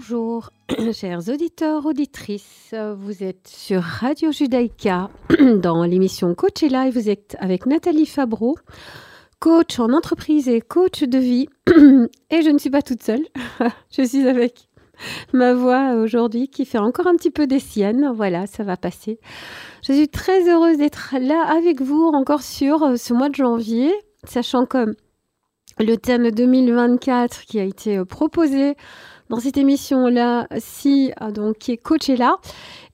Bonjour, chers auditeurs, auditrices. Vous êtes sur Radio Judaïka dans l'émission Coach et Live. Vous êtes avec Nathalie Fabreau, coach en entreprise et coach de vie. Et je ne suis pas toute seule. je suis avec ma voix aujourd'hui qui fait encore un petit peu des siennes. Voilà, ça va passer. Je suis très heureuse d'être là avec vous encore sur ce mois de janvier, sachant que le thème 2024 qui a été proposé dans cette émission-là, si, euh, donc, qui est coaché là,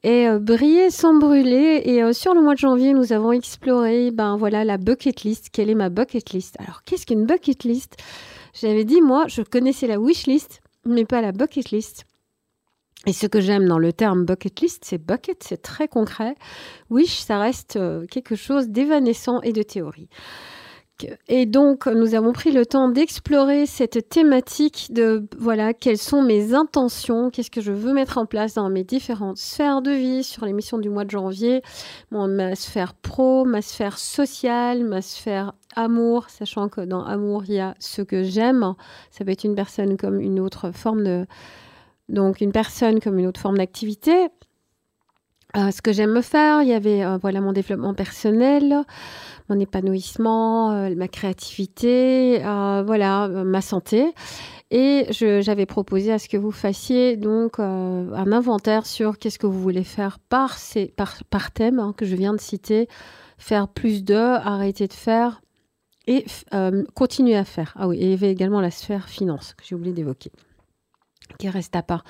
et euh, sans brûler. Et euh, sur le mois de janvier, nous avons exploré, ben voilà, la bucket list. Quelle est ma bucket list? Alors, qu'est-ce qu'une bucket list? J'avais dit, moi, je connaissais la wish list, mais pas la bucket list. Et ce que j'aime dans le terme bucket list, c'est bucket, c'est très concret. Wish, ça reste quelque chose d'évanescent et de théorie. Et donc, nous avons pris le temps d'explorer cette thématique de, voilà, quelles sont mes intentions, qu'est-ce que je veux mettre en place dans mes différentes sphères de vie sur l'émission du mois de janvier, ma sphère pro, ma sphère sociale, ma sphère amour, sachant que dans amour, il y a ce que j'aime. Ça peut être une personne comme une autre forme de... Donc, une personne comme une autre forme d'activité. Euh, ce que j'aime me faire, il y avait euh, voilà mon développement personnel, mon épanouissement, euh, ma créativité, voilà ma santé. Et j'avais proposé à ce que vous fassiez donc un inventaire sur qu'est-ce que vous voulez faire par, ces, par, par thème hein, que je viens de citer, faire plus de, arrêter de faire et continuer à faire. Ah oui, il y avait également la sphère finance que j'ai oublié d'évoquer, qui reste à part.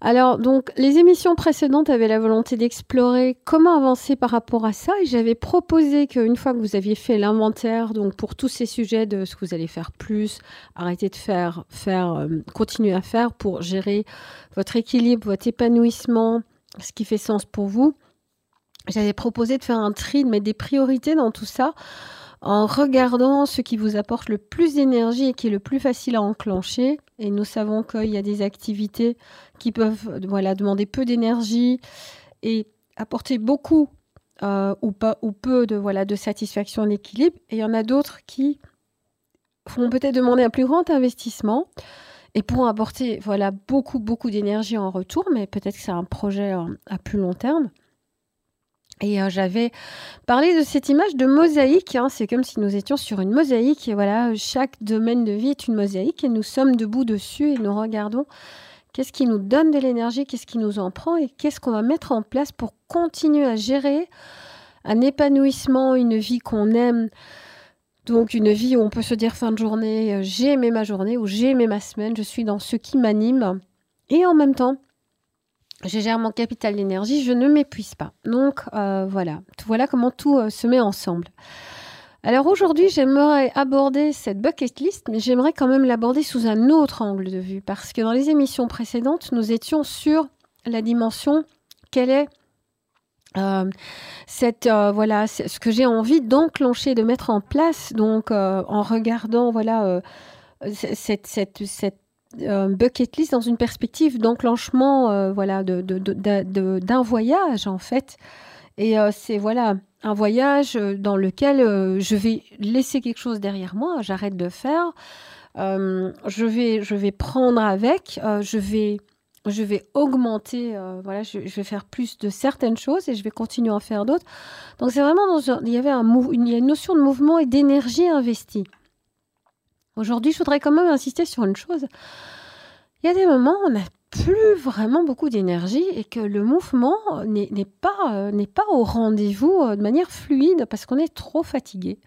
Alors, donc, les émissions précédentes avaient la volonté d'explorer comment avancer par rapport à ça. Et j'avais proposé qu'une fois que vous aviez fait l'inventaire, donc pour tous ces sujets de ce que vous allez faire plus, arrêter de faire, faire, euh, continuer à faire pour gérer votre équilibre, votre épanouissement, ce qui fait sens pour vous, j'avais proposé de faire un tri, de mettre des priorités dans tout ça en regardant ce qui vous apporte le plus d'énergie et qui est le plus facile à enclencher. Et nous savons qu'il y a des activités qui peuvent demander peu d'énergie et apporter beaucoup euh, ou peu de, voilà, de satisfaction, d'équilibre. Et il y en a d'autres qui vont peut-être demander un plus grand investissement et pourront apporter voilà, beaucoup, beaucoup d'énergie en retour, mais peut-être que c'est un projet euh, à plus long terme. Et euh, j'avais parlé de cette image de mosaïque. Hein. C'est comme si nous étions sur une mosaïque. Et voilà, chaque domaine de vie est une mosaïque et nous sommes debout dessus et nous regardons qu'est-ce qui nous donne de l'énergie, qu'est-ce qui nous en prend et qu'est-ce qu'on va mettre en place pour continuer à gérer un épanouissement, une vie qu'on aime. Donc une vie où on peut se dire fin de journée, euh, j'ai aimé ma journée ou j'ai aimé ma semaine, je suis dans ce qui m'anime. Et en même temps, je gère mon capital d'énergie, je ne m'épuise pas. Donc euh, voilà, voilà comment tout euh, se met ensemble. Alors aujourd'hui, j'aimerais aborder cette bucket list, mais j'aimerais quand même l'aborder sous un autre angle de vue, parce que dans les émissions précédentes, nous étions sur la dimension quelle est euh, cette voilà ce que j'ai envie d'enclencher, de mettre en place, donc en regardant voilà cette, cette, cette euh, bucket list dans une perspective d'enclenchement euh, voilà, d'un voyage, en fait. Et euh, c'est voilà un voyage dans lequel je vais laisser quelque chose derrière moi, j'arrête de faire, je, vais, je vais prendre avec, je vais je vais augmenter, voilà, je, vais faire plus de certaines choses et je vais continuer à en faire d'autres. Donc c'est vraiment dans il y avait un, il y a une notion de mouvement et d'énergie investie. Aujourd'hui, je voudrais quand même insister sur une chose. Il y a des moments où on n'a plus vraiment beaucoup d'énergie et que le mouvement n'est pas, euh, pas au rendez-vous euh, de manière fluide parce qu'on est trop fatigué.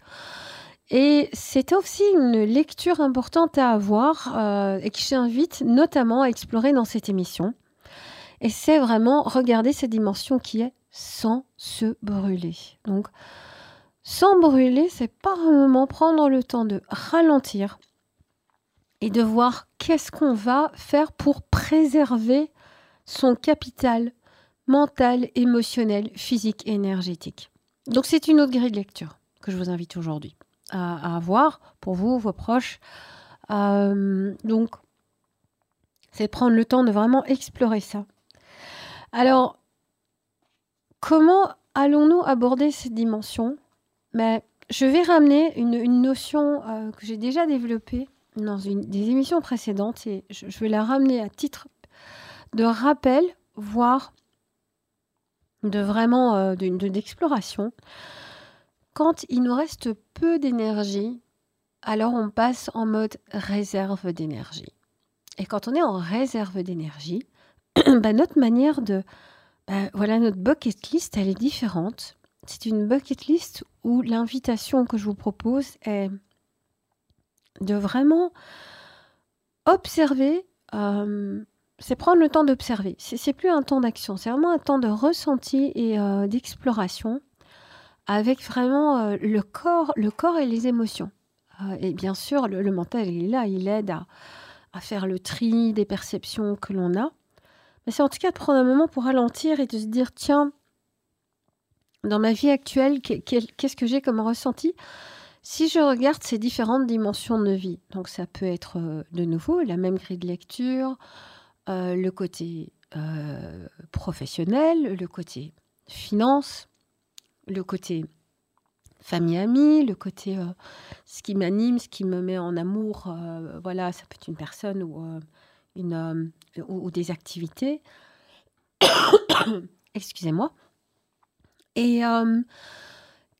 Et c'est aussi une lecture importante à avoir euh, et que j'invite notamment à explorer dans cette émission. Et c'est vraiment regarder cette dimension qui est sans se brûler. Donc, sans brûler, c'est par moment prendre le temps de ralentir et de voir qu'est-ce qu'on va faire pour préserver son capital mental, émotionnel, physique énergétique. Donc c'est une autre grille de lecture que je vous invite aujourd'hui à, avoir pour vous, vos proches. Euh, donc c'est prendre le temps de vraiment explorer ça. Alors, comment allons-nous aborder cette dimension mais je vais ramener une, notion euh, que j'ai déjà développée dans des émissions précédentes et je, vais la ramener à titre de rappel, voire de vraiment euh, d'exploration. Quand il nous reste peu d'énergie, alors on passe en mode réserve d'énergie. Et quand on est en réserve d'énergie, bah, notre manière de... Bah, voilà, notre bucket list, elle est différente. C'est une bucket list où l'invitation que je vous propose est de vraiment observer, euh, c'est prendre le temps d'observer. C'est plus un temps d'action, c'est vraiment un temps de ressenti et euh, d'exploration avec vraiment euh, le corps, le corps et les émotions. et bien sûr, le, mental, il est là, il aide à, faire le tri des perceptions que l'on a. Mais c'est en tout cas de prendre un moment pour ralentir et de se dire, tiens, dans ma vie actuelle, qu'est-ce que j'ai comme ressenti? Si je regarde ces différentes dimensions de vie, donc ça peut être euh, de nouveau la même grille de lecture, euh, le côté euh, professionnel, le côté finance, le côté famille-amie, le côté ce qui m'anime, ce qui me met en amour, voilà, ça peut être une personne ou, une, ou des activités. Excusez-moi. Et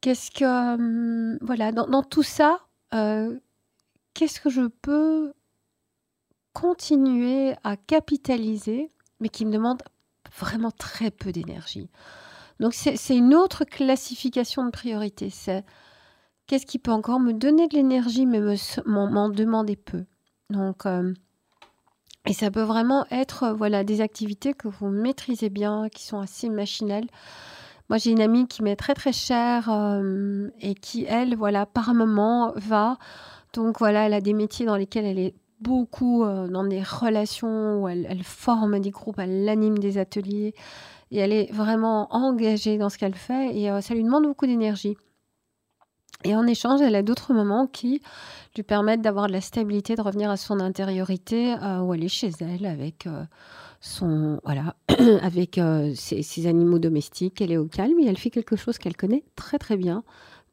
Qu'est-ce que, hum, voilà, dans, tout ça, euh, qu'est-ce que je peux continuer à capitaliser, mais qui me demande vraiment très peu d'énergie? Donc c'est une autre classification de priorité. C'est qu'est-ce qui peut encore me donner de l'énergie, mais m'en demander peu? Donc euh, et ça peut vraiment être voilà des activités que vous maîtrisez bien, qui sont assez machinelles. Moi, j'ai une amie qui m'est très très chère euh, et qui, elle, voilà, par moment va. Donc voilà, elle a des métiers dans lesquels elle est beaucoup euh, dans des relations où elle, forme des groupes, elle anime des ateliers et elle est vraiment engagée dans ce qu'elle fait et euh, ça lui demande beaucoup d'énergie. Et en échange, elle a d'autres moments qui lui permettent d'avoir de la stabilité, de revenir à son intériorité, où elle est chez elle avec voilà avec euh, ses, animaux domestiques. Elle est au calme et elle fait quelque chose qu'elle connaît très très bien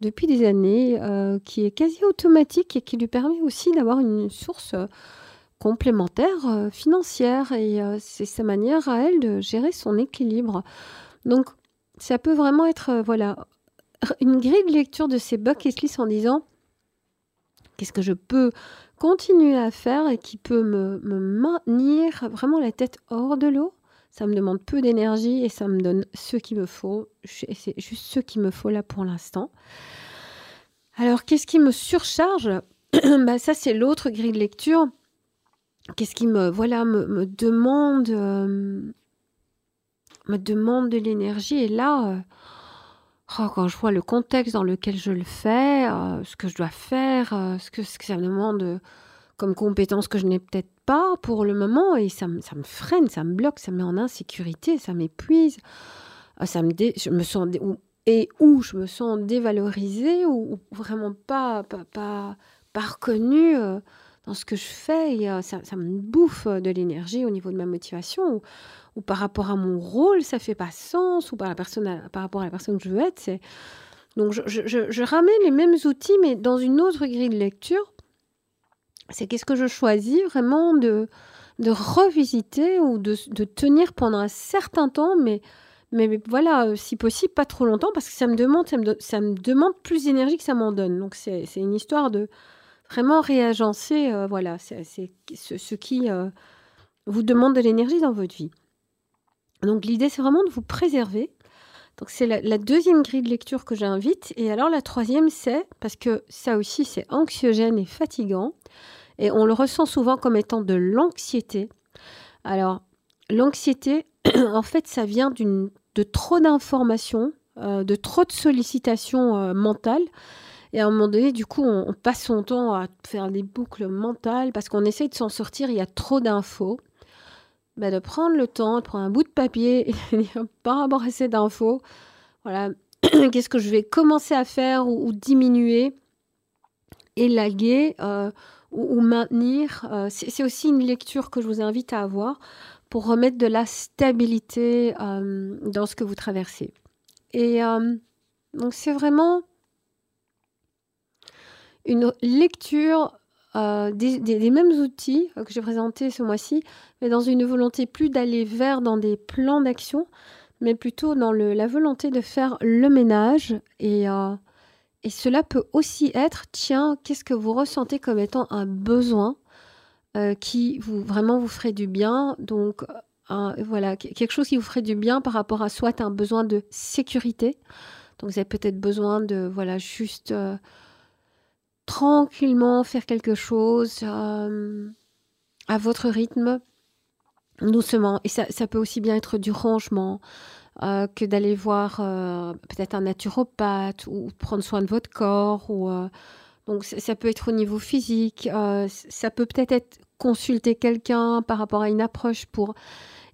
depuis des années, euh, qui est quasi automatique et qui lui permet aussi d'avoir une source euh, complémentaire financière. Et c'est sa manière à elle de gérer son équilibre. Donc ça peut vraiment être voilà une grille de lecture de ces bucket lists en disant qu'est-ce que je peux continuer à faire et qui peut me, maintenir vraiment la tête hors de l'eau. Ça me demande peu d'énergie et ça me donne ce qu'il me faut. C'est juste ce qu'il me faut là pour l'instant. Alors, qu'est-ce qui me surcharge? Bah, Ça, c'est l'autre grille de lecture. Qu'est-ce qui me, voilà, me, demande, euh, me demande de l'énergie Et là, euh, Oh, quand je vois le contexte dans lequel je le fais, euh, ce que je dois faire, euh, ce, que, que, ça me demande euh, comme compétence que je n'ai peut-être pas pour le moment, et ça, me freine, ça me bloque, ça me met en insécurité, ça m'épuise, ça me je me sens et où je me sens dévalorisée ou, vraiment pas, pas, pas, pas reconnue dans ce que je fais, ça, me bouffe de l'énergie au niveau de ma motivation ou par rapport à mon rôle, ça fait pas sens, ou par, la personne par rapport à la personne que je veux être. Donc je, je, ramène les mêmes outils, mais dans une autre grille de lecture. C'est qu'est-ce que je choisis vraiment de, de revisiter ou de, de tenir pendant un certain temps, mais, mais, voilà, euh, si possible, pas trop longtemps, parce que ça me demande, ça me, ça me demande plus d'énergie que ça m'en donne. Donc c'est, c'est une histoire de vraiment réagencer, euh, voilà, c'est, ce, qui euh, vous demande de l'énergie dans votre vie. Donc l'idée, c'est vraiment de vous préserver. Donc c'est la, deuxième grille de lecture que j'invite. Et alors la troisième, c'est, parce que ça aussi, c'est anxiogène et fatigant, et on le ressent souvent comme étant de l'anxiété. Alors l'anxiété, en fait, ça vient de trop d'informations, euh, de trop de sollicitations mentales. Et à un moment donné, du coup, on, passe son temps à faire des boucles mentales parce qu'on essaye de s'en sortir, il y a trop d'infos. Bah, de prendre le temps, de prendre un bout de papier et dire par rapport à ces infos, voilà, qu'est-ce que je vais commencer à faire ou, diminuer, élaguer euh, ou, maintenir. Euh, c'est aussi une lecture que je vous invite à avoir pour remettre de la stabilité euh, dans ce que vous traversez. Et donc c'est vraiment une lecture euh, des, mêmes outils que j'ai présentés ce mois-ci, mais dans une volonté plus d'aller vers dans des plans d'action, mais plutôt dans le, la volonté de faire le ménage. Et, euh, et cela peut aussi être, tiens, qu'est-ce que vous ressentez comme étant un besoin euh, qui vous, vraiment vous ferait du bien? Donc, voilà, quelque chose qui vous ferait du bien par rapport à soit un besoin de sécurité. Donc, vous avez peut-être besoin de, voilà, juste tranquillement faire quelque chose euh, à votre rythme, doucement. Et ça, peut aussi bien être du rangement euh, que d'aller voir euh, peut-être un naturopathe ou prendre soin de votre corps. Ou, donc ça, peut être au niveau physique, ça peut peut-être être consulter quelqu'un par rapport à une approche pour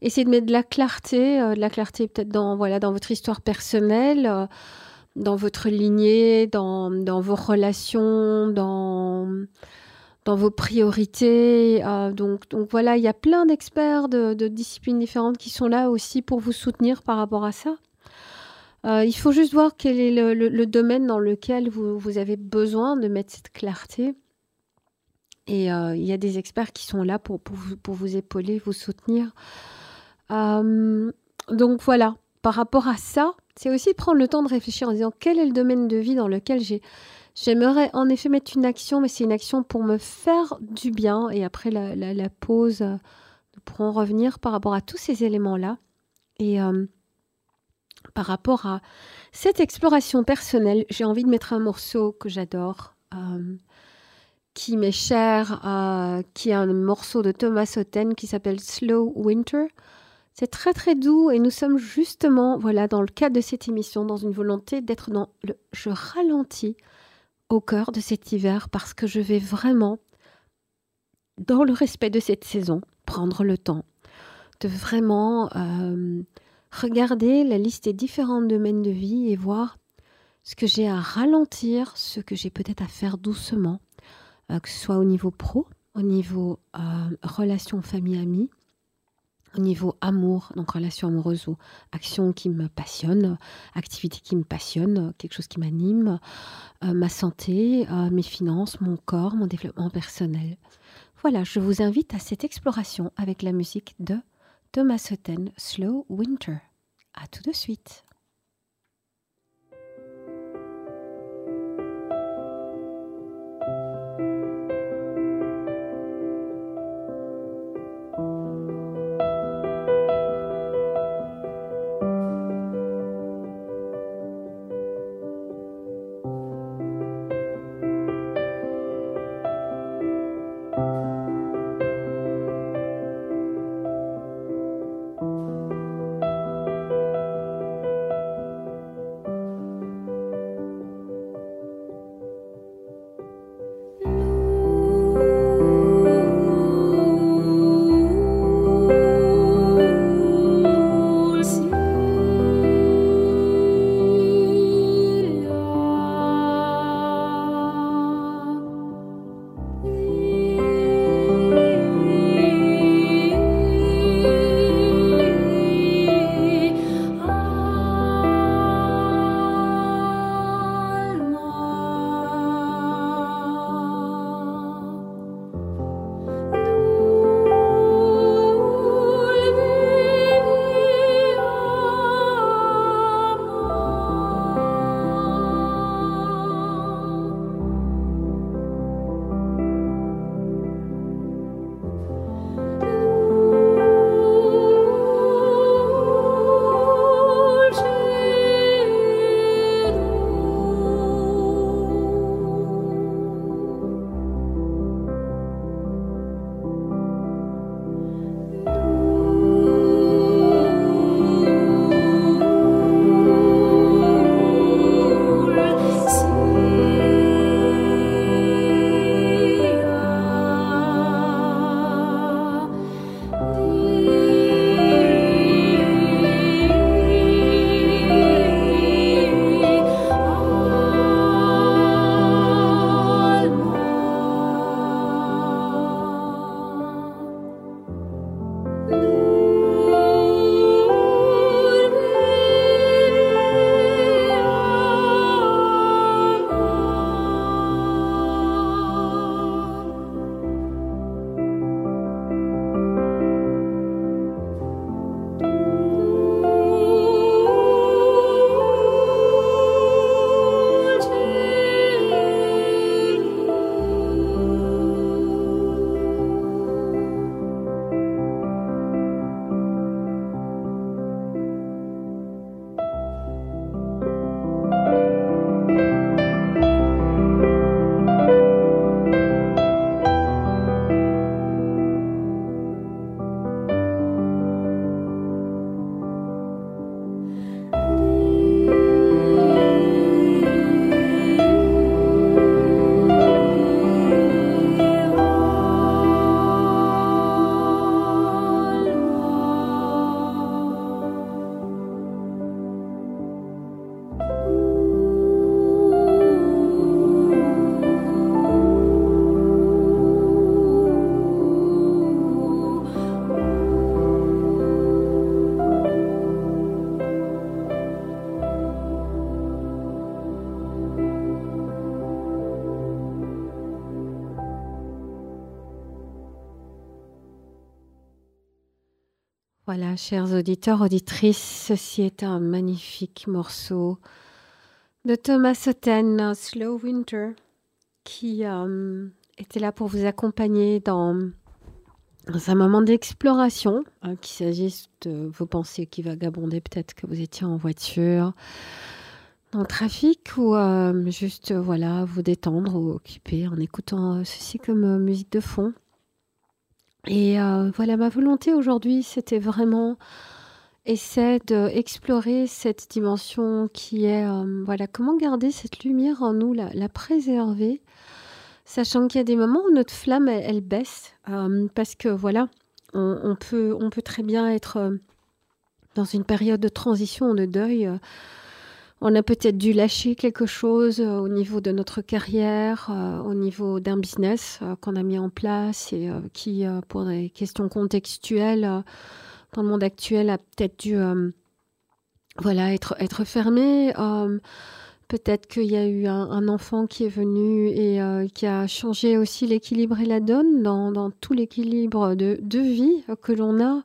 essayer de mettre de la clarté, de la clarté peut-être dans, voilà, dans votre histoire personnelle dans votre lignée, dans, dans vos relations, dans, dans vos priorités. Euh, donc, donc voilà, il y a plein d'experts de, disciplines différentes qui sont là aussi pour vous soutenir par rapport à ça. Euh, il faut juste voir quel est le, domaine dans lequel vous, vous, avez besoin de mettre cette clarté. Et euh, il y a des experts qui sont là pour, pour, pour vous épauler, vous soutenir. donc voilà, par rapport à ça, c'est aussi prendre le temps de réfléchir en disant quel est le domaine de vie dans lequel j'ai J'aimerais en effet mettre une action, mais c'est une action pour me faire du bien. Et après la, pause, nous pourrons revenir par rapport à tous ces éléments-là. Et euh, par rapport à cette exploration personnelle, j'ai envie de mettre un morceau que j'adore, euh, qui m'est cher, euh, qui est un morceau de Thomas Hotten qui s'appelle Slow Winter. C'est très très doux et nous sommes justement, voilà, dans le cadre de cette émission, dans une volonté d'être dans le je ralentis au cœur de cet hiver parce que je vais vraiment, dans le respect de cette saison, prendre le temps de vraiment euh, regarder la liste des différents domaines de vie et voir ce que j'ai à ralentir, ce que j'ai peut-être à faire doucement, euh, que ce soit au niveau pro, au niveau euh, relation famille-amie, au niveau amour, donc relation amoureuse ou action qui me passionne, activité qui me passionne, quelque chose qui m'anime, euh, ma santé, euh, mes finances, mon corps, mon développement personnel. Voilà, je vous invite à cette exploration avec la musique de Thomas Hutton, Slow Winter. À tout de suite. Voilà, chers auditeurs, auditrices, ceci est un magnifique morceau de Thomas Sotten, Slow Winter, qui euh, était là pour vous accompagner dans, un moment d'exploration, hein, qu'il s'agisse de vos pensées qui vagabondaient, peut-être que vous étiez en voiture, dans le trafic, ou euh, juste voilà vous détendre ou occuper en écoutant ceci comme euh, musique de fond. Et voilà, ma volonté aujourd'hui, c'était vraiment essaie d'explorer cette dimension qui est, euh, voilà, comment garder cette lumière en nous, la, préserver, sachant qu'il y a des moments où notre flamme, elle, baisse, euh, parce que voilà, on, peut, on peut très bien être euh, dans une période de transition, de deuil. On a peut-être dû lâcher quelque chose au niveau de notre carrière, au niveau d'un business qu'on a mis en place et qui, pour des questions contextuelles, dans le monde actuel a peut-être dû euh, être, fermé. Euh, peut-être qu'il y a eu un, enfant qui est venu et euh, qui a changé aussi l'équilibre et la donne dans, tout l'équilibre de, vie que l'on a.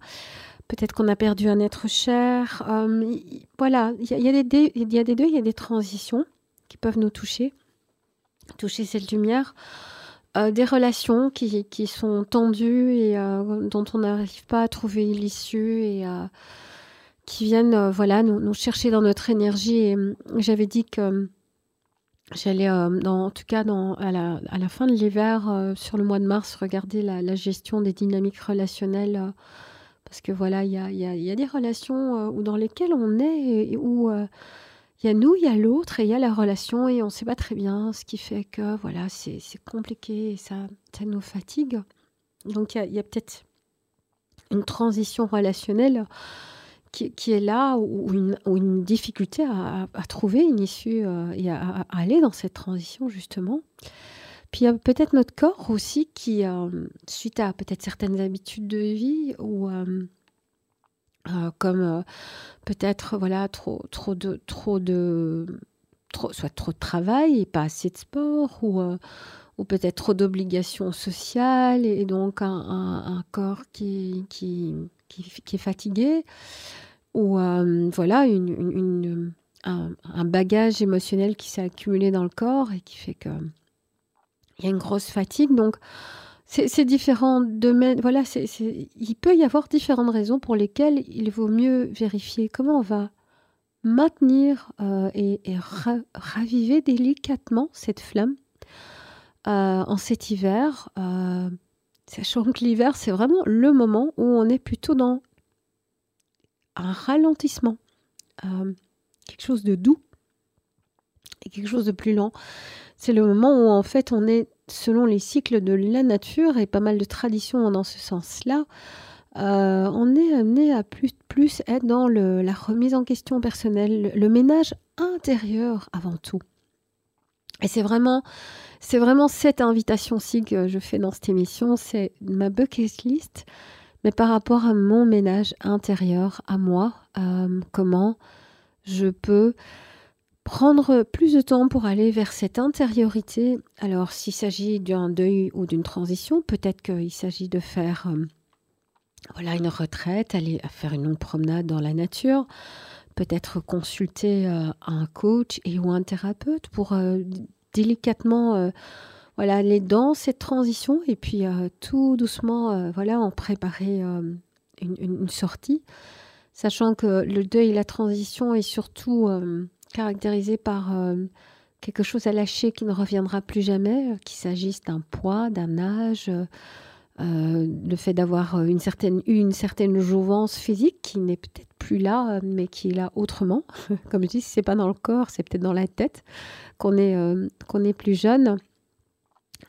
Peut-être qu'on a perdu un être cher. voilà, il y, a des, y a des deux, il y a des transitions qui peuvent nous toucher, toucher cette lumière. Euh, des relations qui, qui, sont tendues et euh, dont on n'arrive pas à trouver l'issue et euh, qui viennent voilà, nous, chercher dans notre énergie. Et j'avais dit que j'allais, en tout cas à, la, à la fin de l'hiver, sur le mois de mars, regarder la gestion des dynamiques relationnelles. Parce que voilà, il y a, y, y a, des relations où, dans lesquelles on est où il y a nous, il y a l'autre et il y a la relation et on ne sait pas très bien, ce qui fait que voilà, c'est compliqué et ça, ça nous fatigue. Donc il y a, peut-être une transition relationnelle qui, qui est là ou une, une difficulté à, à, trouver une issue euh, et à, aller dans cette transition justement. Puis il y a peut-être notre corps aussi qui, euh, suite à peut-être certaines habitudes de vie ou euh, euh, comme peut-être voilà trop trop de trop de trop, soit trop de travail et pas assez de sport ou ou peut-être trop d'obligations sociales et, donc un, corps qui, qui, qui, est fatigué ou voilà une, une, un, un, bagage émotionnel qui s'est accumulé dans le corps et qui fait que il y a une grosse fatigue donc c'est différents domaines. Voilà, il peut y avoir différentes raisons pour lesquelles il vaut mieux vérifier comment on va maintenir euh, et, raviver délicatement cette flamme euh, en cet hiver. Euh, sachant que l'hiver, c'est vraiment le moment où on est plutôt dans un ralentissement, quelque chose de doux et quelque chose de plus lent. C'est le moment où en fait on est selon les cycles de la nature et pas mal de traditions dans ce sens-là, euh, on est amené à plus, plus être dans la remise en question personnelle, le, ménage intérieur avant tout. Et c'est vraiment, c'est vraiment cette invitation-ci que je fais dans cette émission, c'est ma bucket list, mais par rapport à mon ménage intérieur, à moi, euh, comment je peux prendre plus de temps pour aller vers cette intériorité. Alors, s'il s'agit d'un deuil ou d'une transition, peut-être qu'il s'agit de faire euh, voilà, une retraite, aller faire une longue promenade dans la nature, peut-être consulter euh, un coach et ou un thérapeute pour euh, délicatement voilà, aller dans cette transition et puis tout doucement voilà, en préparer une, une, sortie, sachant que le deuil et la transition est surtout caractérisé par euh, quelque chose à lâcher qui ne reviendra plus jamais, euh, qu'il s'agisse d'un poids, d'un âge, euh, le fait d'avoir une certaine, une certaine jouvence physique qui n'est peut-être plus là, mais qui est là autrement. Comme je dis, si c'est pas dans le corps, c'est peut-être dans la tête qu'on est, est plus jeune.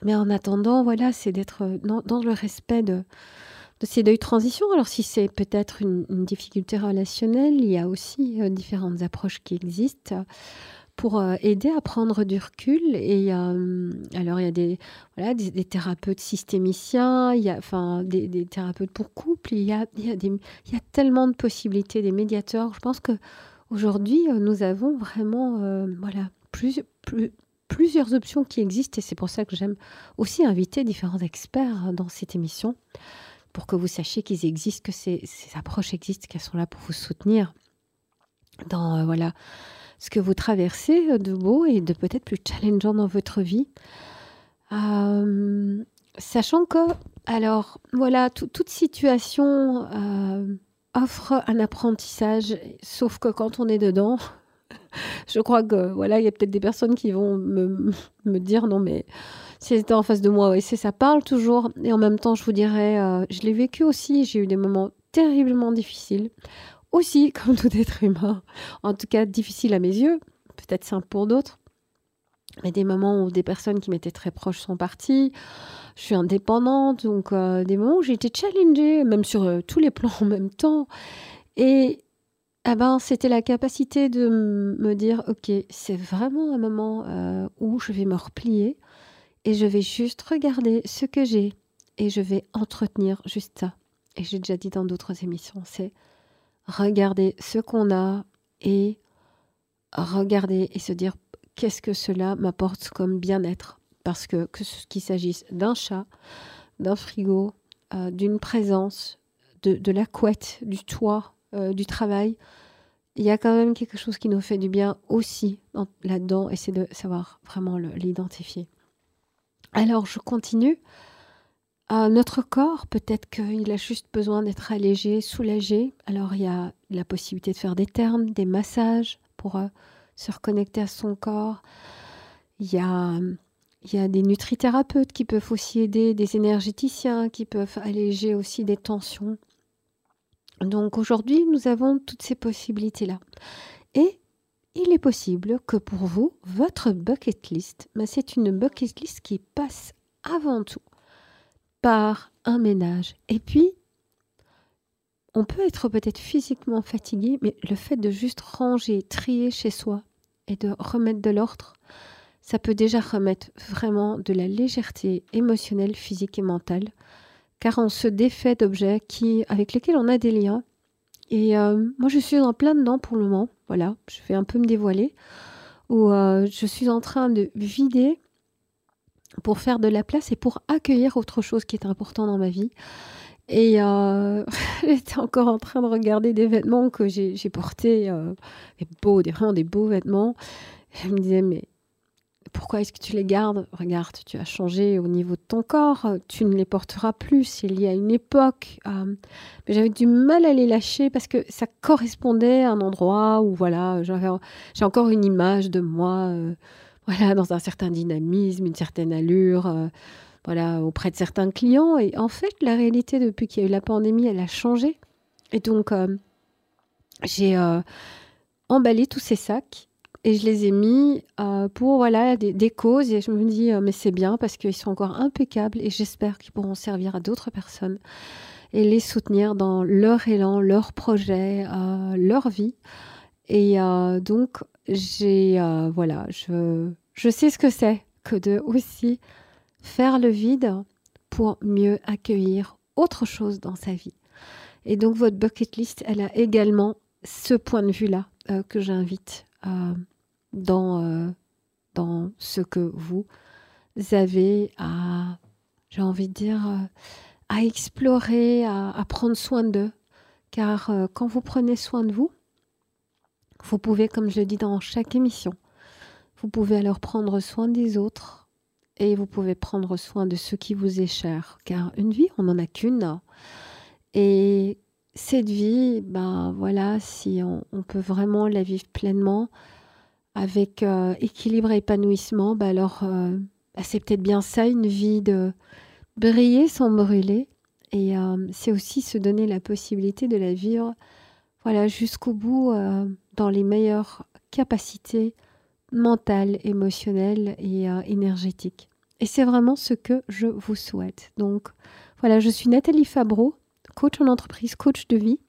Mais en attendant, voilà, c'est d'être dans, le respect de, de ces deuils transition. Alors si c'est peut-être une, difficulté relationnelle, il y a aussi euh, différentes approches qui existent pour euh, aider à prendre du recul. Et euh, alors il y a des, thérapeutes systémiciens, il y a des, thérapeutes pour couple, il y a, tellement de possibilités, des médiateurs. Je pense que aujourd'hui nous avons vraiment voilà, plus, plus, plusieurs options qui existent et c'est pour ça que j'aime aussi inviter différents experts dans cette émission pour que vous sachiez qu'ils existent, que ces, approches existent, qu'elles sont là pour vous soutenir dans voilà ce que vous traversez de beau et de peut-être plus challengeant dans votre vie. sachant que, alors voilà, toute situation offre un apprentissage, sauf que quand on est dedans, je crois que voilà, il y a peut-être des personnes qui vont me, me dire non mais si elles étaient en face de moi, oui, ça parle toujours. Et en même temps, je vous dirais, euh, je l'ai vécu aussi. J'ai eu des moments terriblement difficiles, aussi comme tout être humain. En tout cas, difficiles à mes yeux, peut-être simple pour d'autres. Mais des moments où des personnes qui m'étaient très proches sont parties. Je suis indépendante, donc euh, des moments où j'ai été challengée, même sur euh, tous les plans en même temps. Et eh ben, c'était la capacité de me dire, ok, c'est vraiment un moment où je vais me replier et je vais juste regarder ce que j'ai et je vais entretenir juste ça. Et j'ai déjà dit dans d'autres émissions, c'est regarder ce qu'on a et regarder et se dire qu'est-ce que cela m'apporte comme bien-être? Parce que qu'il s'agisse d'un chat, d'un frigo, euh, d'une présence, de, la couette, du toit, euh, du travail, il y a quand même quelque chose qui nous fait du bien aussi là-dedans et c'est de savoir vraiment l'identifier. Alors je continue. Euh, notre corps, peut-être qu'il a juste besoin d'être allégé, soulagé. Alors il y a la possibilité de faire des termes, des massages pour se reconnecter à son corps. Il y a, il y a des nutrithérapeutes qui peuvent aussi aider, des énergéticiens qui peuvent alléger aussi des tensions. Donc aujourd'hui, nous avons toutes ces possibilités-là. Et il est possible que pour vous, votre bucket list, c'est une bucket list qui passe avant tout par un ménage. Et puis, on peut être peut-être physiquement fatigué, mais le fait de juste ranger, trier chez soi et de remettre de l'ordre, ça peut déjà remettre vraiment de la légèreté émotionnelle, physique et mentale, car on se défait d'objets qui, avec lesquels on a des liens. Et euh, moi, je suis en plein dedans pour le moment. Voilà, je vais un peu me dévoiler, où euh, je suis en train de vider pour faire de la place et pour accueillir autre chose qui est important dans ma vie. Et euh, j'étais encore en train de regarder des vêtements que j'ai portés, des beaux, des, vraiment des beaux vêtements. je me disais, mais pourquoi est-ce que tu les gardes? Regarde, tu as changé au niveau de ton corps, tu ne les porteras plus, c'est lié à une époque. Euh, mais j'avais du mal à les lâcher parce que ça correspondait à un endroit où, voilà, j'ai encore une image de moi, euh, voilà, dans un certain dynamisme, une certaine allure. Euh, voilà, auprès de certains clients. Et en fait, la réalité, depuis qu'il y a eu la pandémie, elle a changé. Et donc, j'ai emballé tous ces sacs et je les ai mis euh, pour voilà des, causes et je me dis euh, mais c'est bien parce qu'ils sont encore impeccables et j'espère qu'ils pourront servir à d'autres personnes et les soutenir dans leur élan, leur projet, euh, leur vie. Et donc j'ai voilà, je, je sais ce que c'est que de aussi faire le vide pour mieux accueillir autre chose dans sa vie. Et donc votre bucket list, elle a également ce point de vue-là que j'invite dans, euh, dans ce que vous avez à, j'ai envie de dire, euh, à explorer, à, prendre soin d'eux. Car euh, quand vous prenez soin de vous, vous pouvez, comme je le dis dans chaque émission, vous pouvez alors prendre soin des autres et vous pouvez prendre soin de ceux qui vous est cher. Car une vie, on n'en a qu'une. Et cette vie, ben voilà, si on, peut vraiment la vivre pleinement, avec euh, équilibre et épanouissement, bah alors euh, bah c'est peut-être bien ça, une vie de briller sans brûler. Et euh, c'est aussi se donner la possibilité de la vivre voilà, jusqu'au bout dans les meilleures capacités mentales, émotionnelles et énergétiques. Et c'est vraiment ce que je vous souhaite. Donc voilà, je suis Nathalie Fabreau, coach en entreprise, coach de vie.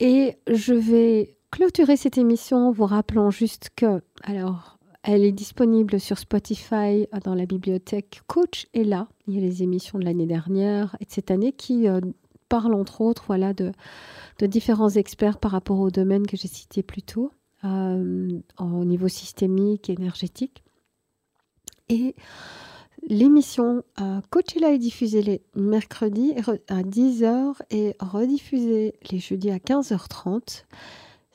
Et je vais clôturer cette émission vous rappelant juste que, alors, elle est disponible sur Spotify dans la bibliothèque Coach est là. Il y a les émissions de l'année dernière et de cette année qui euh, parlent entre autres voilà, de, de, différents experts par rapport au domaine que j'ai cité plus tôt, euh, au niveau systémique, énergétique. Et L'émission euh, Coachella est diffusée les mercredis à 10h et rediffusée les jeudis à 15h30.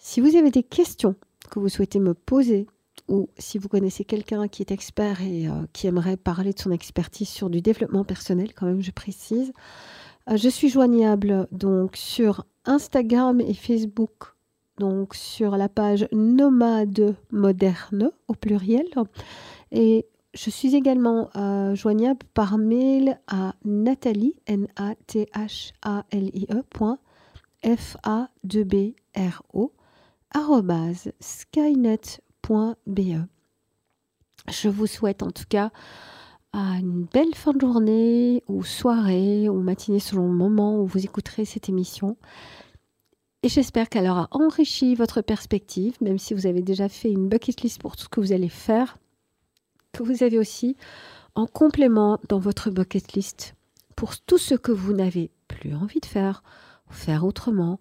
Si vous avez des questions que vous souhaitez me poser ou si vous connaissez quelqu'un qui est expert et euh, qui aimerait parler de son expertise sur du développement personnel, quand même je précise, euh, je suis joignable donc sur Instagram et Facebook, donc sur la page Nomade Moderne au pluriel. Et je suis également euh, joignable par mail à Nathalie, N-A-T-H-A-L-I-E, F A 2 B R O skynet.be. Je vous souhaite en tout cas une belle fin de journée ou soirée ou matinée selon le moment où vous écouterez cette émission. Et j'espère qu'elle aura enrichi votre perspective, même si vous avez déjà fait une bucket list pour tout ce que vous allez faire, que vous avez aussi en complément dans votre bucket list pour tout ce que vous n'avez plus envie de faire, faire autrement,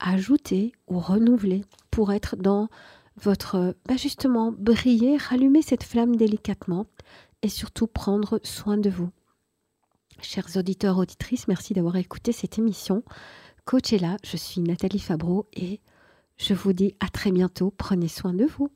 ajouter ou renouveler pour être dans votre, bah justement, briller, rallumer cette flamme délicatement et surtout prendre soin de vous. Chers auditeurs, auditrices, merci d'avoir écouté cette émission. Coach est là, je suis Nathalie Fabreau et je vous dis à très bientôt. Prenez soin de vous.